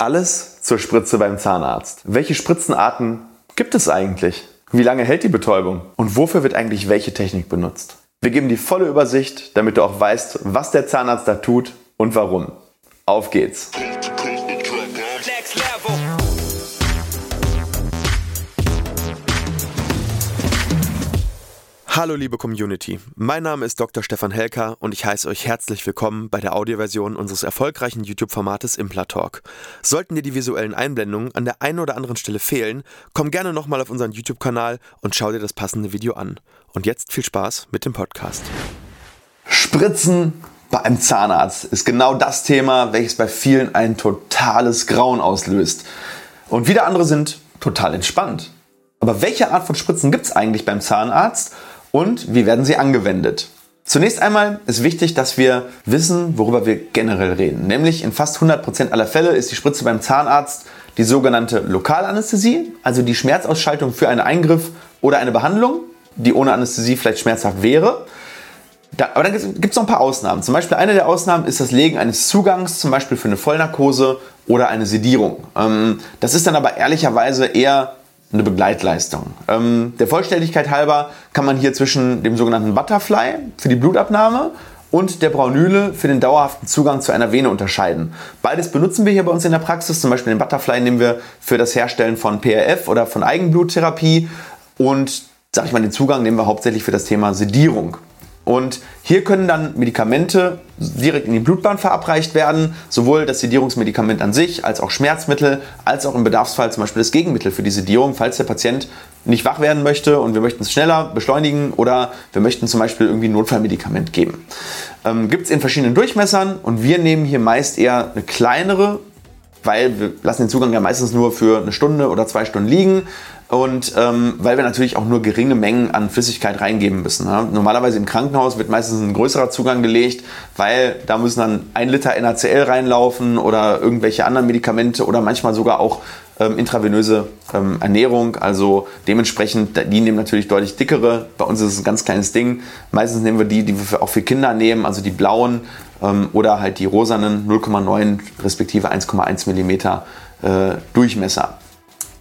Alles zur Spritze beim Zahnarzt. Welche Spritzenarten gibt es eigentlich? Wie lange hält die Betäubung? Und wofür wird eigentlich welche Technik benutzt? Wir geben die volle Übersicht, damit du auch weißt, was der Zahnarzt da tut und warum. Auf geht's! Hallo liebe Community, mein Name ist Dr. Stefan Helker und ich heiße euch herzlich willkommen bei der Audioversion unseres erfolgreichen YouTube-Formates Implatalk. Sollten dir die visuellen Einblendungen an der einen oder anderen Stelle fehlen, komm gerne nochmal auf unseren YouTube-Kanal und schau dir das passende Video an. Und jetzt viel Spaß mit dem Podcast. Spritzen bei einem Zahnarzt ist genau das Thema, welches bei vielen ein totales Grauen auslöst. Und wieder andere sind total entspannt. Aber welche Art von Spritzen gibt es eigentlich beim Zahnarzt und wie werden sie angewendet. Zunächst einmal ist wichtig, dass wir wissen, worüber wir generell reden. Nämlich in fast 100% aller Fälle ist die Spritze beim Zahnarzt die sogenannte Lokalanästhesie, also die Schmerzausschaltung für einen Eingriff oder eine Behandlung, die ohne Anästhesie vielleicht schmerzhaft wäre. Da, aber dann gibt es noch ein paar Ausnahmen. Zum Beispiel eine der Ausnahmen ist das Legen eines Zugangs, zum Beispiel für eine Vollnarkose oder eine Sedierung. Ähm, das ist dann aber ehrlicherweise eher eine Begleitleistung. Ähm, der Vollständigkeit halber kann man hier zwischen dem sogenannten Butterfly für die Blutabnahme und der Braunüle für den dauerhaften Zugang zu einer Vene unterscheiden. Beides benutzen wir hier bei uns in der Praxis. Zum Beispiel den Butterfly nehmen wir für das Herstellen von PRF oder von Eigenbluttherapie und sag ich mal, den Zugang nehmen wir hauptsächlich für das Thema Sedierung. Und hier können dann Medikamente direkt in die Blutbahn verabreicht werden, sowohl das Sedierungsmedikament an sich, als auch Schmerzmittel, als auch im Bedarfsfall zum Beispiel das Gegenmittel für die Sedierung, falls der Patient nicht wach werden möchte und wir möchten es schneller beschleunigen oder wir möchten zum Beispiel irgendwie ein Notfallmedikament geben. Ähm, Gibt es in verschiedenen Durchmessern und wir nehmen hier meist eher eine kleinere, weil wir lassen den Zugang ja meistens nur für eine Stunde oder zwei Stunden liegen. Und ähm, weil wir natürlich auch nur geringe Mengen an Flüssigkeit reingeben müssen. Ne? Normalerweise im Krankenhaus wird meistens ein größerer Zugang gelegt, weil da müssen dann ein Liter NaCl reinlaufen oder irgendwelche anderen Medikamente oder manchmal sogar auch ähm, intravenöse ähm, Ernährung. Also dementsprechend, die nehmen natürlich deutlich dickere. Bei uns ist es ein ganz kleines Ding. Meistens nehmen wir die, die wir auch für Kinder nehmen, also die blauen oder halt die rosanen 0,9 respektive 1,1 Millimeter äh, Durchmesser.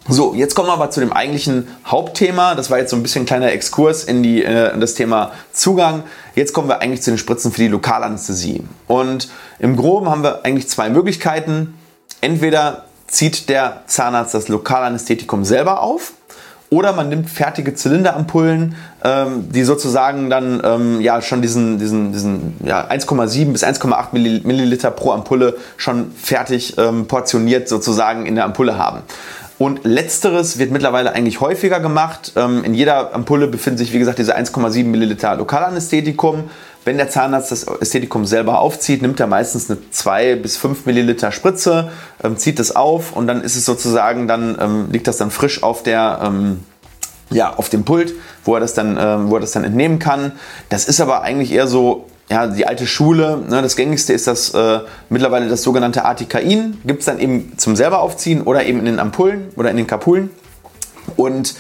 So, jetzt kommen wir aber zu dem eigentlichen Hauptthema. Das war jetzt so ein bisschen ein kleiner Exkurs in, die, äh, in das Thema Zugang. Jetzt kommen wir eigentlich zu den Spritzen für die Lokalanästhesie. Und im Groben haben wir eigentlich zwei Möglichkeiten. Entweder zieht der Zahnarzt das Lokalanästhetikum selber auf oder man nimmt fertige Zylinderampullen, ähm, die sozusagen dann ähm, ja schon diesen, diesen, diesen ja, 1,7 bis 1,8 Milliliter pro Ampulle schon fertig ähm, portioniert sozusagen in der Ampulle haben. Und letzteres wird mittlerweile eigentlich häufiger gemacht. Ähm, in jeder Ampulle befinden sich, wie gesagt, diese 1,7 Milliliter Lokalanästhetikum. Wenn der Zahnarzt das Ästhetikum selber aufzieht, nimmt er meistens eine 2 bis 5 Milliliter Spritze, ähm, zieht es auf und dann ist es sozusagen, dann ähm, liegt das dann frisch auf der ja, auf dem Pult, wo er das dann, wo er das dann entnehmen kann. Das ist aber eigentlich eher so ja, die alte Schule, ne, das gängigste ist das äh, mittlerweile das sogenannte Artikain. Gibt es dann eben zum selber aufziehen oder eben in den Ampullen oder in den Kapulen. Und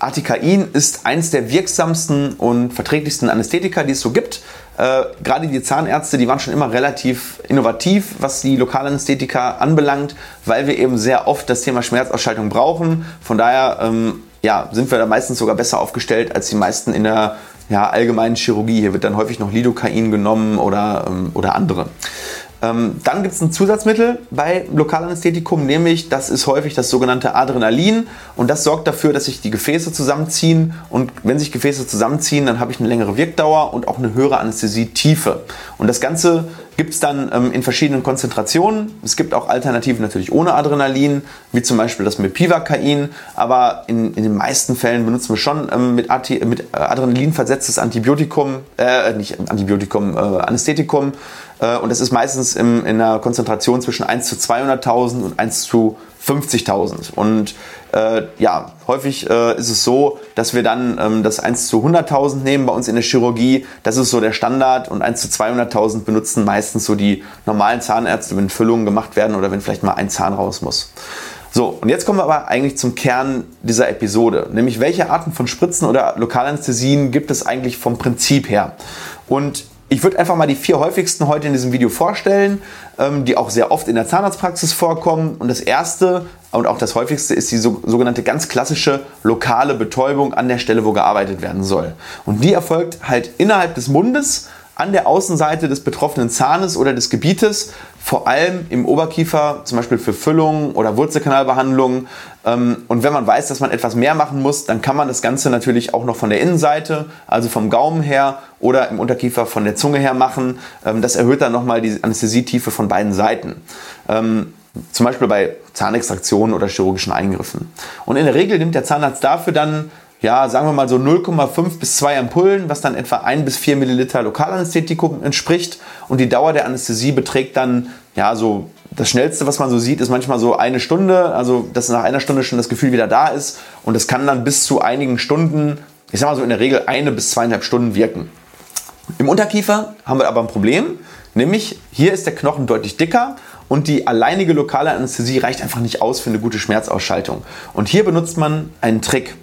Artikain ist eins der wirksamsten und verträglichsten Anästhetika, die es so gibt. Äh, Gerade die Zahnärzte, die waren schon immer relativ innovativ, was die Lokalanästhetika anbelangt, weil wir eben sehr oft das Thema Schmerzausschaltung brauchen. Von daher ähm, ja, sind wir da meistens sogar besser aufgestellt als die meisten in der ja, allgemeinen Chirurgie. Hier wird dann häufig noch Lidocain genommen oder, ähm, oder andere. Ähm, dann gibt es ein Zusatzmittel bei Lokalanästhetikum, nämlich das ist häufig das sogenannte Adrenalin und das sorgt dafür, dass sich die Gefäße zusammenziehen und wenn sich Gefäße zusammenziehen, dann habe ich eine längere Wirkdauer und auch eine höhere Anästhesietiefe. Und das Ganze gibt es dann ähm, in verschiedenen Konzentrationen. Es gibt auch Alternativen natürlich ohne Adrenalin, wie zum Beispiel das mit Pivacain, aber in, in den meisten Fällen benutzen wir schon ähm, mit, mit äh, Adrenalin versetztes Antibiotikum, äh, nicht Antibiotikum, äh, Anästhetikum. Äh, und das ist meistens im, in einer Konzentration zwischen 1 zu 200.000 und 1 zu 50.000. Und äh, ja, häufig äh, ist es so, dass wir dann ähm, das 1 zu 100.000 nehmen bei uns in der Chirurgie. Das ist so der Standard und 1 zu 200.000 benutzen meistens so die normalen Zahnärzte, wenn Füllungen gemacht werden oder wenn vielleicht mal ein Zahn raus muss. So, und jetzt kommen wir aber eigentlich zum Kern dieser Episode, nämlich welche Arten von Spritzen oder Lokalanästhesien gibt es eigentlich vom Prinzip her? Und Ich würde einfach mal die vier häufigsten heute in diesem Video vorstellen, ähm, die auch sehr oft in der Zahnarztpraxis vorkommen. Und das erste und auch das häufigste ist die sogenannte ganz klassische lokale Betäubung an der Stelle, wo gearbeitet werden soll. Und die erfolgt halt innerhalb des Mundes an der Außenseite des betroffenen Zahnes oder des Gebietes, vor allem im Oberkiefer, zum Beispiel für Füllungen oder Wurzelkanalbehandlungen. Ähm, und wenn man weiß, dass man etwas mehr machen muss, dann kann man das Ganze natürlich auch noch von der Innenseite, also vom Gaumen her oder im Unterkiefer von der Zunge her machen. Ähm, das erhöht dann nochmal die Anästhesietiefe von beiden Seiten. Ähm, zum Beispiel bei Zahnextraktionen oder chirurgischen Eingriffen. Und in der Regel nimmt der Zahnarzt dafür dann ja, sagen wir mal so 0,5 bis 2 Ampullen, was dann etwa 1 bis 4 Milliliter Lokalanästhetikum entspricht. Und die Dauer der Anästhesie beträgt dann, ja, so das Schnellste, was man so sieht, ist manchmal so eine Stunde, also dass nach einer Stunde schon das Gefühl wieder da ist. Und es kann dann bis zu einigen Stunden, ich sag mal so in der Regel eine bis zweieinhalb Stunden wirken. Im Unterkiefer haben wir aber ein Problem, nämlich hier ist der Knochen deutlich dicker und die alleinige lokale Anästhesie reicht einfach nicht aus für eine gute Schmerzausschaltung. Und hier benutzt man einen Trick.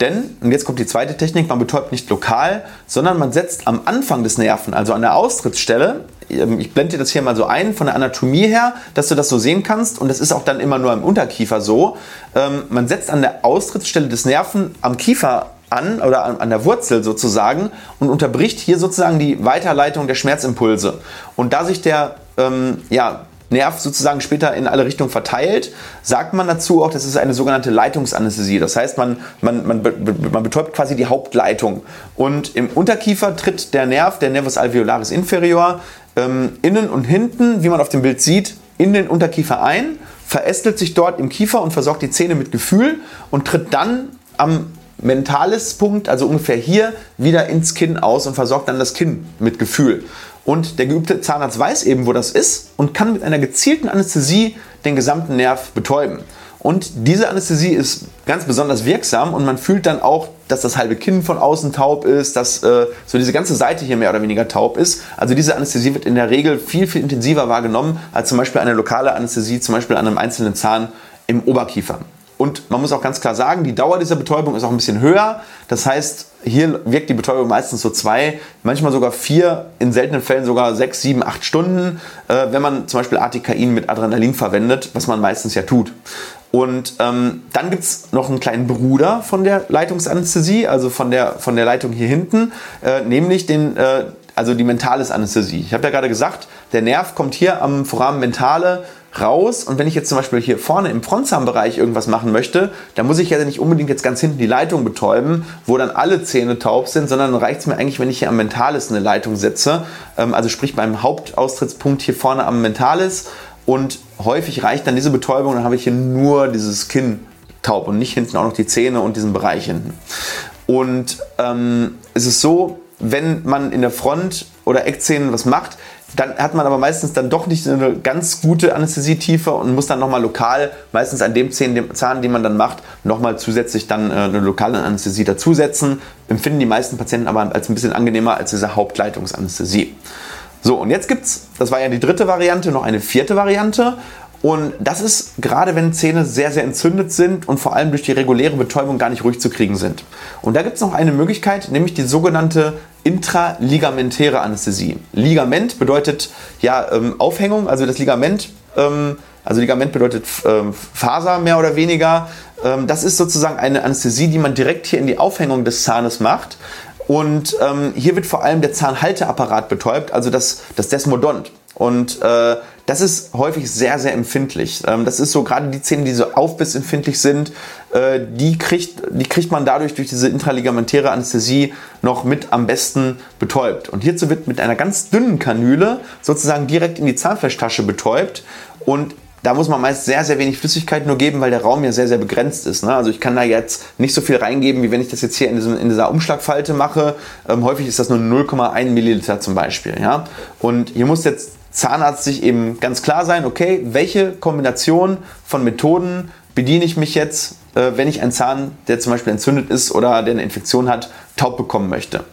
Denn, und jetzt kommt die zweite Technik, man betäubt nicht lokal, sondern man setzt am Anfang des Nerven, also an der Austrittsstelle, ähm, ich blende dir das hier mal so ein von der Anatomie her, dass du das so sehen kannst und das ist auch dann immer nur im Unterkiefer so. Ähm, man setzt an der Austrittsstelle des Nerven am Kiefer an oder an, der Wurzel sozusagen und unterbricht hier sozusagen die Weiterleitung der Schmerzimpulse. Und da sich der ähm, ja, Nerv sozusagen später in alle Richtungen verteilt, sagt man dazu auch, das ist eine sogenannte Leitungsanästhesie. Das heißt, man, man, man, man betäubt quasi die Hauptleitung. Und im Unterkiefer tritt der Nerv, der Nervus alveolaris inferior, ähm, innen und hinten, wie man auf dem Bild sieht, in den Unterkiefer ein, verästelt sich dort im Kiefer und versorgt die Zähne mit Gefühl und tritt dann am mentales Punkt, also ungefähr hier, wieder ins Kinn aus und versorgt dann das Kinn mit Gefühl. Und der geübte Zahnarzt weiß eben, wo das ist und kann mit einer gezielten Anästhesie den gesamten Nerv betäuben. Und diese Anästhesie ist ganz besonders wirksam und man fühlt dann auch, dass das halbe Kinn von außen taub ist, dass äh, so diese ganze Seite hier mehr oder weniger taub ist. Also diese Anästhesie wird in der Regel viel, viel intensiver wahrgenommen als zum Beispiel eine lokale Anästhesie, zum Beispiel an einem einzelnen Zahn im Oberkiefer. Und man muss auch ganz klar sagen, die Dauer dieser Betäubung ist auch ein bisschen höher. Das heißt, hier wirkt die Betäubung meistens so zwei, manchmal sogar vier, in seltenen Fällen sogar sechs, sieben, acht Stunden, äh, wenn man zum Beispiel Artikain mit Adrenalin verwendet, was man meistens ja tut. Und ähm, dann gibt es noch einen kleinen Bruder von der Leitungsanästhesie, also von der, von der Leitung hier hinten, äh, nämlich den, äh, also die mentales Anästhesie. Ich habe ja gerade gesagt, der Nerv kommt hier am Foramen mentale raus. Und wenn ich jetzt zum Beispiel hier vorne im Frontzahnbereich irgendwas machen möchte, dann muss ich ja nicht unbedingt jetzt ganz hinten die Leitung betäuben, wo dann alle Zähne taub sind, sondern reicht es mir eigentlich, wenn ich hier am Mentalis eine Leitung setze, ähm, also sprich beim Hauptaustrittspunkt hier vorne am Mentalis. Und häufig reicht dann diese Betäubung, dann habe ich hier nur dieses Kinn taub und nicht hinten auch noch die Zähne und diesen Bereich hinten. Und ähm, es ist so, wenn man in der Front oder Eckzähnen was macht, dann hat man aber meistens dann doch nicht eine ganz gute Anästhesietiefe und muss dann nochmal lokal, meistens an dem Zahn, den man dann macht, nochmal zusätzlich dann äh, eine lokale Anästhesie dazusetzen. Empfinden die meisten Patienten aber als ein bisschen angenehmer als diese Hauptleitungsanästhesie. So, und jetzt gibt es, das war ja die dritte Variante, noch eine vierte Variante. Und das ist gerade, wenn Zähne sehr, sehr entzündet sind und vor allem durch die reguläre Betäubung gar nicht ruhig zu kriegen sind. Und da gibt es noch eine Möglichkeit, nämlich die sogenannte intraligamentäre Anästhesie. Ligament bedeutet ja ähm, Aufhängung, also das Ligament, ähm, also Ligament bedeutet ähm, Faser mehr oder weniger. Ähm, das ist sozusagen eine Anästhesie, die man direkt hier in die Aufhängung des Zahnes macht. Und ähm, hier wird vor allem der Zahnhalteapparat betäubt, also das, das Desmodont. Und äh, das ist häufig sehr, sehr empfindlich. Ähm, das ist so gerade die Zähne, die so aufbissempfindlich sind, äh, die, kriegt, die kriegt man dadurch durch diese intraligamentäre Anästhesie noch mit am besten betäubt. Und hierzu wird mit einer ganz dünnen Kanüle sozusagen direkt in die Zahnfleischtasche betäubt. Und da muss man meist sehr, sehr wenig Flüssigkeit nur geben, weil der Raum ja sehr, sehr begrenzt ist. Ne? Also ich kann da jetzt nicht so viel reingeben, wie wenn ich das jetzt hier in, diesem, in dieser Umschlagfalte mache. Ähm, häufig ist das nur 0,1 Milliliter zum Beispiel. Ja? Und hier muss jetzt Zahnarzt sich eben ganz klar sein, okay, welche Kombination von Methoden bediene ich mich jetzt, äh, wenn ich einen Zahn, der zum Beispiel entzündet ist oder der eine Infektion hat, taub bekommen möchte.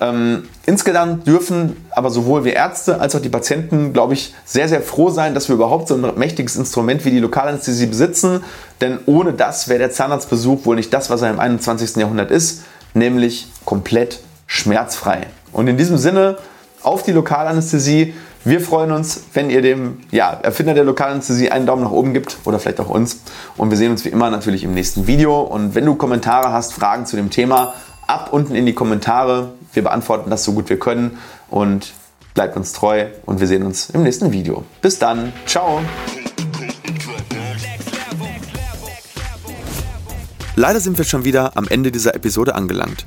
Ähm, insgesamt dürfen aber sowohl wir Ärzte als auch die Patienten, glaube ich, sehr, sehr froh sein, dass wir überhaupt so ein mächtiges Instrument wie die Lokalanästhesie besitzen, denn ohne das wäre der Zahnarztbesuch wohl nicht das, was er im 21. Jahrhundert ist, nämlich komplett schmerzfrei. Und in diesem Sinne auf die Lokalanästhesie. Wir freuen uns, wenn ihr dem ja, Erfinder der Lokalanästhesie einen Daumen nach oben gibt oder vielleicht auch uns. Und wir sehen uns wie immer natürlich im nächsten Video. Und wenn du Kommentare hast, Fragen zu dem Thema, ab unten in die Kommentare. Wir beantworten das so gut wir können. Und bleibt uns treu und wir sehen uns im nächsten Video. Bis dann. Ciao. Leider sind wir schon wieder am Ende dieser Episode angelangt.